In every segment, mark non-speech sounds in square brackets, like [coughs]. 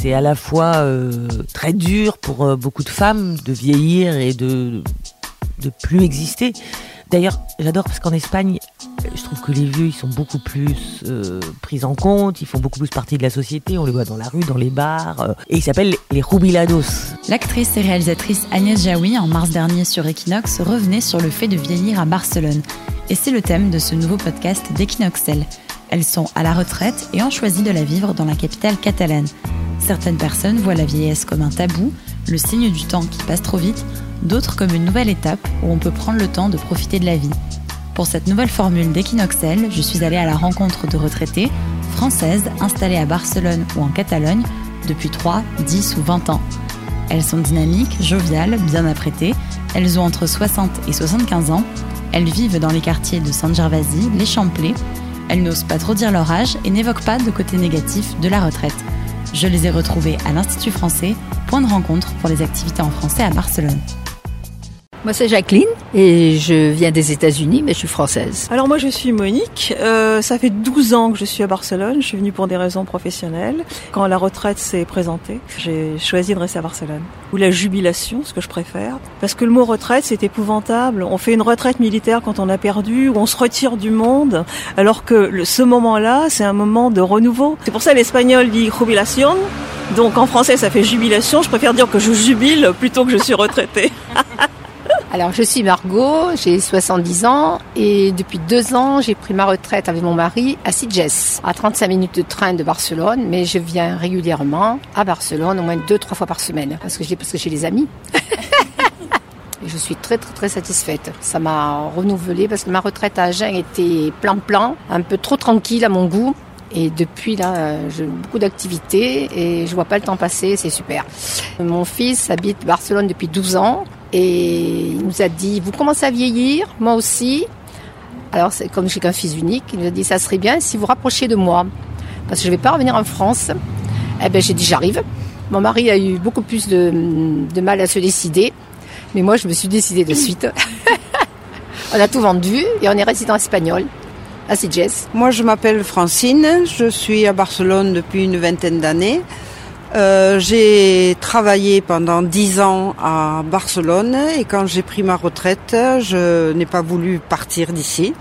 c'est à la fois euh, très dur pour euh, beaucoup de femmes de vieillir et de de plus exister. D'ailleurs, j'adore parce qu'en Espagne, je trouve que les vieux, ils sont beaucoup plus euh, pris en compte, ils font beaucoup plus partie de la société, on les voit dans la rue, dans les bars, et ils s'appellent les jubilados. L'actrice et réalisatrice Agnès Jaoui, en mars dernier sur Equinox, revenait sur le fait de vieillir à Barcelone. Et c'est le thème de ce nouveau podcast d'Equinoxel. Elles sont à la retraite et ont choisi de la vivre dans la capitale catalane. Certaines personnes voient la vieillesse comme un tabou, le signe du temps qui passe trop vite, d'autres comme une nouvelle étape où on peut prendre le temps de profiter de la vie. Pour cette nouvelle formule d'Equinoxel, je suis allée à la rencontre de retraités françaises installées à Barcelone ou en Catalogne depuis 3, 10 ou 20 ans. Elles sont dynamiques, joviales, bien apprêtées, elles ont entre 60 et 75 ans, elles vivent dans les quartiers de San Gervasi, les Champlets, elles n'osent pas trop dire leur âge et n'évoquent pas de côté négatif de la retraite. Je les ai retrouvées à l'Institut français, point de rencontre pour les activités en français à Barcelone. Moi, c'est Jacqueline et je viens des États-Unis, mais je suis française. Alors moi, je suis Monique. Euh, ça fait 12 ans que je suis à Barcelone. Je suis venue pour des raisons professionnelles. Quand la retraite s'est présentée, j'ai choisi de rester à Barcelone. Ou la jubilation, ce que je préfère. Parce que le mot retraite, c'est épouvantable. On fait une retraite militaire quand on a perdu, ou on se retire du monde, alors que le, ce moment-là, c'est un moment de renouveau. C'est pour ça l'espagnol dit jubilación. Donc en français, ça fait jubilation. Je préfère dire que je jubile plutôt que je suis retraitée. [laughs] Alors, je suis Margot, j'ai 70 ans et depuis deux ans, j'ai pris ma retraite avec mon mari à Sitges, à 35 minutes de train de Barcelone, mais je viens régulièrement à Barcelone, au moins deux, trois fois par semaine, parce que j'ai, parce que j'ai les amis. [laughs] Je suis très très très satisfaite. Ça m'a renouvelée parce que ma retraite à Agen était plan-plan, un peu trop tranquille à mon goût. Et depuis là, j'ai beaucoup d'activités et je vois pas le temps passer, c'est super. Mon fils habite Barcelone depuis 12 ans et il nous a dit, vous commencez à vieillir, moi aussi. Alors, comme j'ai qu'un fils unique, il nous a dit, ça serait bien si vous rapprochiez de moi, parce que je vais pas revenir en France. Eh ben, j'ai dit, j'arrive. Mon mari a eu beaucoup plus de, de mal à se décider, mais moi, je me suis décidée de suite. [laughs] on a tout vendu et on est résident espagnol. Moi, je m'appelle Francine, je suis à Barcelone depuis une vingtaine d'années. Euh, j'ai travaillé pendant dix ans à Barcelone et quand j'ai pris ma retraite, je n'ai pas voulu partir d'ici.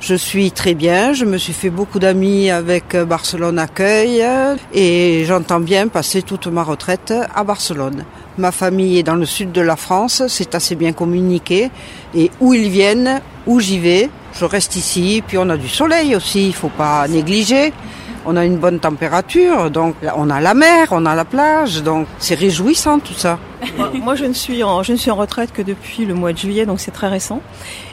Je suis très bien, je me suis fait beaucoup d'amis avec Barcelone Accueil et j'entends bien passer toute ma retraite à Barcelone. Ma famille est dans le sud de la France, c'est assez bien communiqué et où ils viennent, où j'y vais, je reste ici. Puis on a du soleil aussi, il faut pas négliger on a une bonne température, donc on a la mer, on a la plage, donc c'est réjouissant tout ça. Moi, je ne suis en, je ne suis en retraite que depuis le mois de juillet, donc c'est très récent.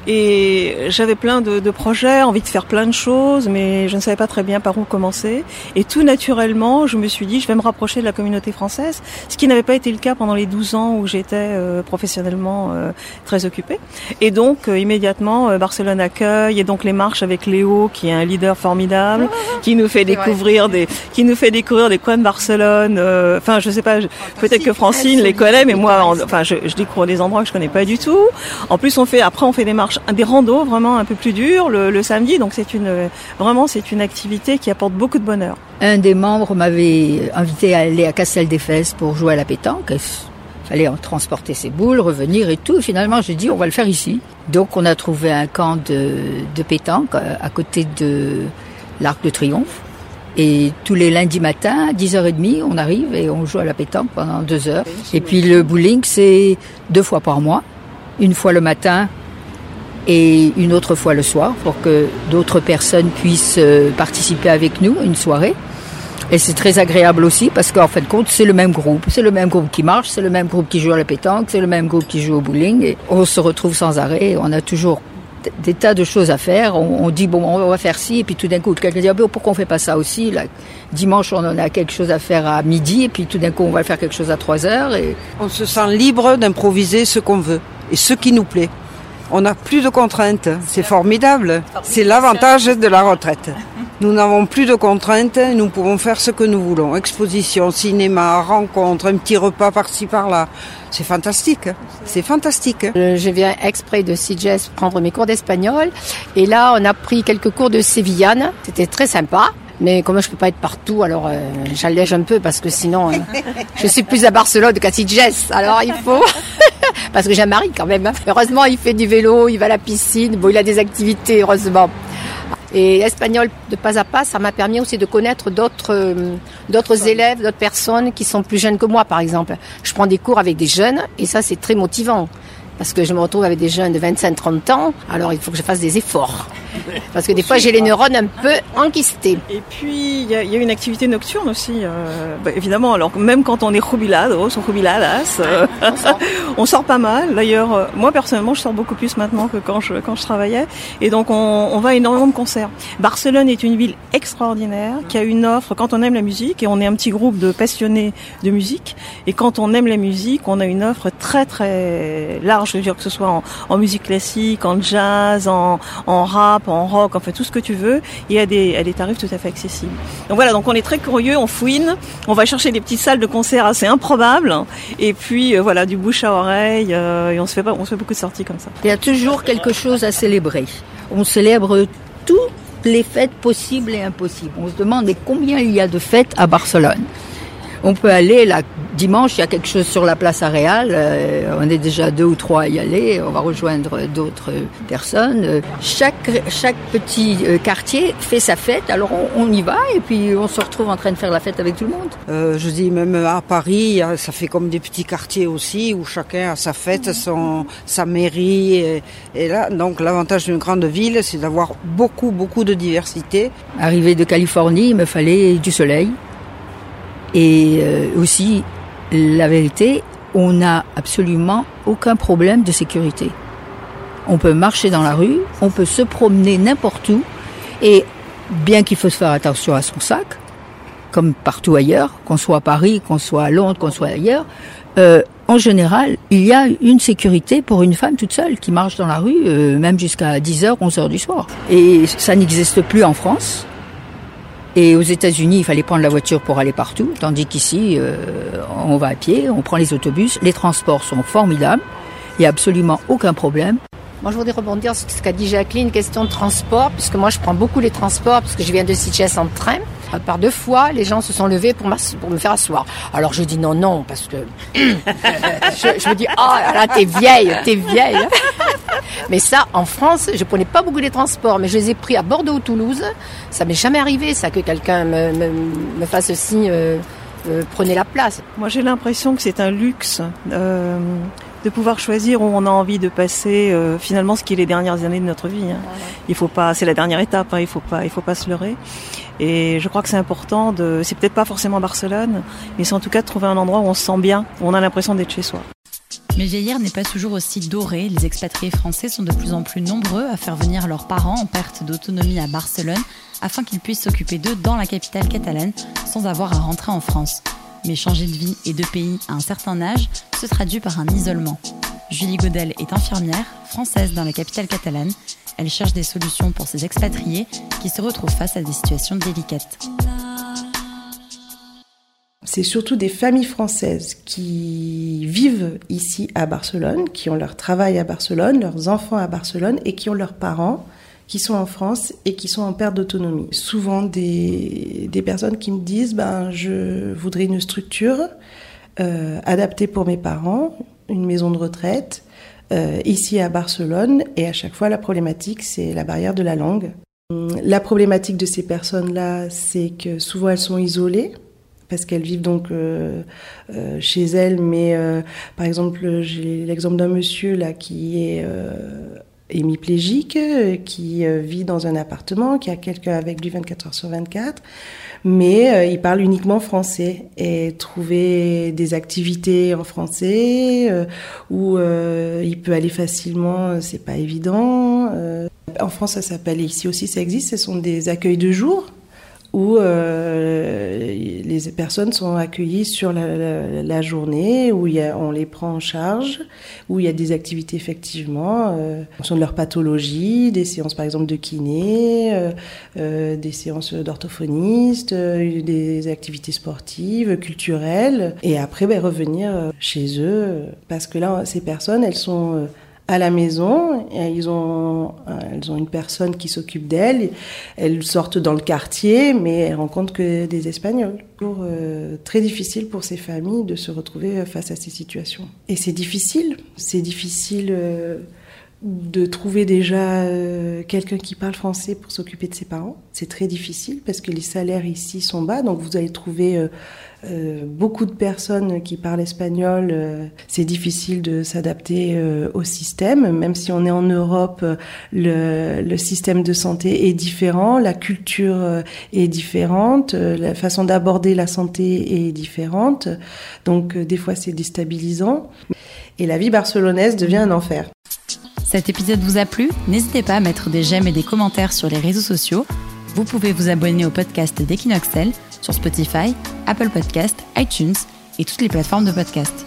Et j'avais plein de, de, projets, envie de faire plein de choses, mais je ne savais pas très bien par où commencer. Et tout naturellement, je me suis dit, je vais me rapprocher de la communauté française, ce qui n'avait pas été le cas pendant les 12 ans où j'étais euh, professionnellement euh, très occupée. Et donc, euh, immédiatement, euh, Barcelone accueille, et donc les marches avec Léo, qui est un leader formidable, qui nous fait découvrir des, qui nous fait découvrir des coins de Barcelone. euh, Enfin, je sais pas, peut-être que Francine les connaît, mais moi, en- enfin, je, découvre des endroits que je connais pas du tout. En plus, on fait, après, on fait des marches, des randos vraiment un peu plus durs le, samedi. Donc, c'est une, vraiment, c'est une activité qui apporte beaucoup de bonheur. Un des membres m'avait invité à aller à Castel-des-Fesses pour jouer à la pétanque. Fallait en transporter ses boules, revenir et tout. Finalement, j'ai dit, on va le faire ici. Donc, on a trouvé un camp de, de pétanque euh, à côté de l'Arc de Triomphe. Et tous les lundis matins, à 10h30, on arrive et on joue à la pétanque pendant deux heures. Et puis le bowling, c'est deux fois par mois. Une fois le matin et une autre fois le soir pour que d'autres personnes puissent euh, participer avec nous une soirée. Et c'est très agréable aussi parce qu'en fin de compte, c'est le même groupe. C'est le même groupe qui marche, c'est le même groupe qui joue à la pétanque, c'est le même groupe qui joue au bowling. Et on se retrouve sans arrêt. On a toujours des tas de choses à faire. On, on dit, bon, on va faire ci. Et puis tout d'un coup, quelqu'un dit, ah, ben, pourquoi on fait pas ça aussi? Là, Dimanche, on en a quelque chose à faire à midi. Et puis tout d'un coup, on va faire quelque chose à 3 heures. Et On se sent libre d'improviser ce qu'on veut et ce qui nous plaît. On n'a plus de contraintes. C'est formidable. C'est l'avantage de la retraite. Nous n'avons plus de contraintes. Nous pouvons faire ce que nous voulons. Exposition, cinéma, rencontre, un petit repas par-ci par-là. C'est fantastique. C'est fantastique. Euh, Je viens exprès de Sitges prendre mes cours d'espagnol. Et là, on a pris quelques cours de sévillane. C'était très sympa. Mais comme je peux pas être partout, alors euh, j'allège un peu parce que sinon, euh, [laughs] je suis plus à Barcelone qu'à Sitges. Alors il faut, [laughs] parce que j'ai un mari quand même. hein. Heureusement, il fait du vélo, il va à la piscine. Bon, il a des activités, heureusement. Et espagnol de pas à pas, ça m'a permis aussi de connaître d'autres euh, d'autres élèves, d'autres personnes qui sont plus jeunes que moi, par exemple. Je prends des cours avec des jeunes et ça, c'est très motivant. Parce que je me retrouve avec des jeunes de 25-30 ans, alors il faut que je fasse des efforts. [laughs] Parce que des fois, j'ai les neurones un peu enquistés. Et puis, il y, a- il y a une activité nocturne aussi, euh, bah, évidemment. Alors, même quand on est jubilados, ou jubiladas, euh, [laughs] on sort pas mal. D'ailleurs, euh, moi, personnellement, je sors beaucoup plus maintenant que quand je, quand je travaillais. Et donc, on, on va à énormément de concerts. Barcelone est une ville extraordinaire, qui a une offre quand on aime la musique, et on est un petit groupe de passionnés de musique. Et quand on aime la musique, on a une offre très, très large. Je veux dire que ce soit en, musique classique, en jazz, en, rap, en rock, en fait, tout ce que tu veux, et à des, des tarifs tout à fait accessibles. Donc voilà, donc on est très curieux, on fouine, on va chercher des petites salles de concert assez improbables, et puis euh, voilà, du bouche à oreille, euh, et on se fait on se fait beaucoup de sorties comme ça. Il y a toujours quelque chose à célébrer. On célèbre toutes les fêtes possibles et impossibles. On se demande combien il y a de fêtes à Barcelone? On peut aller là dimanche, il y a quelque chose sur la place Aréal. euh, on est déjà deux ou trois à y aller. On va rejoindre d'autres personnes. Chaque chaque petit euh, quartier fait sa fête. Alors on, on y va et puis on se retrouve en train de faire la fête avec tout le monde. Euh, je dis même à Paris, ça fait comme des petits quartiers aussi où chacun a sa fête, son, sa mairie. Et, et là, donc l'avantage d'une grande ville, c'est d'avoir beaucoup, beaucoup de diversité. Arrivé de Californie, il me fallait du soleil. Et euh, aussi, la vérité, on n'a absolument aucun problème de sécurité. On peut marcher dans la rue, on peut se promener n'importe où, et bien qu'il faut se faire attention à son sac, comme partout ailleurs, qu'on soit à Paris, qu'on soit à Londres, qu'on soit ailleurs, euh, en général, il y a une sécurité pour une femme toute seule qui marche dans la rue, euh, même jusqu'à 10h, 11h du soir. Et ça n'existe plus en France. Et aux États-Unis, il fallait prendre la voiture pour aller partout, tandis qu'ici, euh, on va à pied, on prend les autobus, les transports sont formidables, il n'y a absolument aucun problème. Moi, je voudrais rebondir sur ce qu'a dit Jacqueline, question de transport, puisque moi, je prends beaucoup les transports, puisque je viens de Sitges en train. Par deux fois, les gens se sont levés pour, me faire asseoir. Alors, je dis non, non, parce que [coughs] je, je me dis, oh là, t'es vieille, t'es vieille. Mais ça, en France, je prenais pas beaucoup les transports, mais je les ai pris à Bordeaux ou Toulouse. Ça m'est jamais arrivé, ça, que quelqu'un me, me, me fasse signe, euh, euh, prenez la place. Moi, j'ai l'impression que c'est un luxe euh, de pouvoir choisir où on a envie de passer euh, finalement ce qui est les dernières années de notre vie. hein. Il faut pas, c'est la dernière étape. hein, il faut pas, il faut pas se leurrer. Et je crois que c'est important de, c'est peut-être pas forcément Barcelone, mais c'est en tout cas de trouver un endroit où on se sent bien, où on a l'impression d'être chez soi. Mais vieillir n'est pas toujours aussi doré. Les expatriés français sont de plus en plus nombreux à faire venir leurs parents en perte d'autonomie à Barcelone afin qu'ils puissent s'occuper d'eux dans la capitale catalane sans avoir à rentrer en France. Mais changer de vie et de pays à un certain âge se traduit par un isolement. Julie Godel est infirmière, française dans la capitale catalane. Elle cherche des solutions pour ces expatriés qui se retrouvent face à des situations délicates. C'est surtout des familles françaises qui vivent ici à Barcelone, qui ont leur travail à Barcelone, leurs enfants à Barcelone et qui ont leurs parents qui sont en France et qui sont en perte d'autonomie. Souvent des, des personnes qui me disent ben, je voudrais une structure euh, adaptée pour mes parents, une maison de retraite, euh, ici à Barcelone. Et à chaque fois, la problématique, c'est la barrière de la langue. La problématique de ces personnes-là, c'est que souvent elles sont isolées parce qu'elles vivent donc euh, euh, chez elles, mais euh, par exemple, j'ai l'exemple d'un monsieur là qui est hémiplégique, qui vit dans un appartement, qui a quelqu'un avec lui 24 heures sur 24, mais il parle uniquement français. Et trouver des activités en français où il peut aller facilement, c'est pas évident. En France, ça s'appelle, ici aussi ça existe, ce sont des accueils de jour où euh, les personnes sont accueillies sur la, journée, où on les prend en charge, où il y a des activités effectivement, euh, en fonction de leur pathologie, des séances par exemple de kiné, euh, des séances d'orthophonistes, des activités sportives, culturelles, et après ben, revenir chez eux, parce que là, ces personnes, elles sont... euh, à la maison. Ils ont, elles ont une personne qui s'occupe d'elles. Elles sortent dans le quartier, mais elles rencontrent que des Espagnols. Euh, très difficile pour ces familles de se retrouver face à ces situations. Et c'est difficile. C'est difficile. Euh, de trouver déjà euh, quelqu'un qui parle français pour s'occuper de ses parents. C'est très difficile parce que les salaires ici sont bas, donc vous allez trouver euh, euh, beaucoup de personnes qui parlent espagnol. c'est difficile de s'adapter au système, même si on est en Europe, le, le, système de santé est différent, la culture est différente, la façon d'aborder la santé est différente, donc des fois c'est déstabilisant. Et la vie barcelonaise devient un enfer. Cet épisode vous a plu? N'hésitez pas à mettre des j'aime et des commentaires sur les réseaux sociaux. Vous pouvez vous abonner au podcast d'Equinoxel sur Spotify, Apple Podcast, iTunes et toutes les plateformes de podcast.